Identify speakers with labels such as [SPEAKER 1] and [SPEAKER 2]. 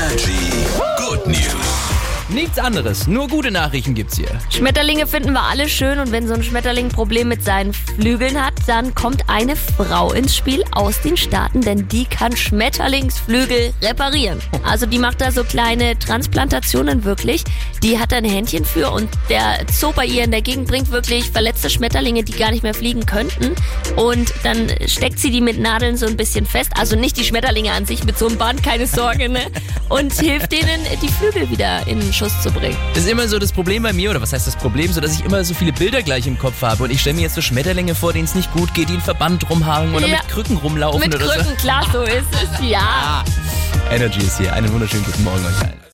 [SPEAKER 1] Energy.
[SPEAKER 2] Nichts anderes, nur gute Nachrichten gibt's hier.
[SPEAKER 3] Schmetterlinge finden wir alle schön und wenn so ein Schmetterling ein Problem mit seinen Flügeln hat, dann kommt eine Frau ins Spiel aus den Staaten, denn die kann Schmetterlingsflügel reparieren. Also die macht da so kleine Transplantationen wirklich. Die hat da ein Händchen für und der Zoo bei ihr in der Gegend bringt wirklich verletzte Schmetterlinge, die gar nicht mehr fliegen könnten. Und dann steckt sie die mit Nadeln so ein bisschen fest. Also nicht die Schmetterlinge an sich mit so einem Band, keine Sorge, ne? Und hilft denen, die Flügel wieder in den Schuss zu bringen.
[SPEAKER 2] Das ist immer so das Problem bei mir, oder was heißt das Problem, so dass ich immer so viele Bilder gleich im Kopf habe und ich stelle mir jetzt so Schmetterlinge vor, denen es nicht gut geht, die in Verband rumhaken oder
[SPEAKER 3] Ja.
[SPEAKER 2] mit Krücken rumlaufen
[SPEAKER 3] Mit
[SPEAKER 2] oder
[SPEAKER 3] Krücken, klar, so ist es, ja.
[SPEAKER 2] so. Energy ist hier. Einen wunderschönen guten Morgen euch allen.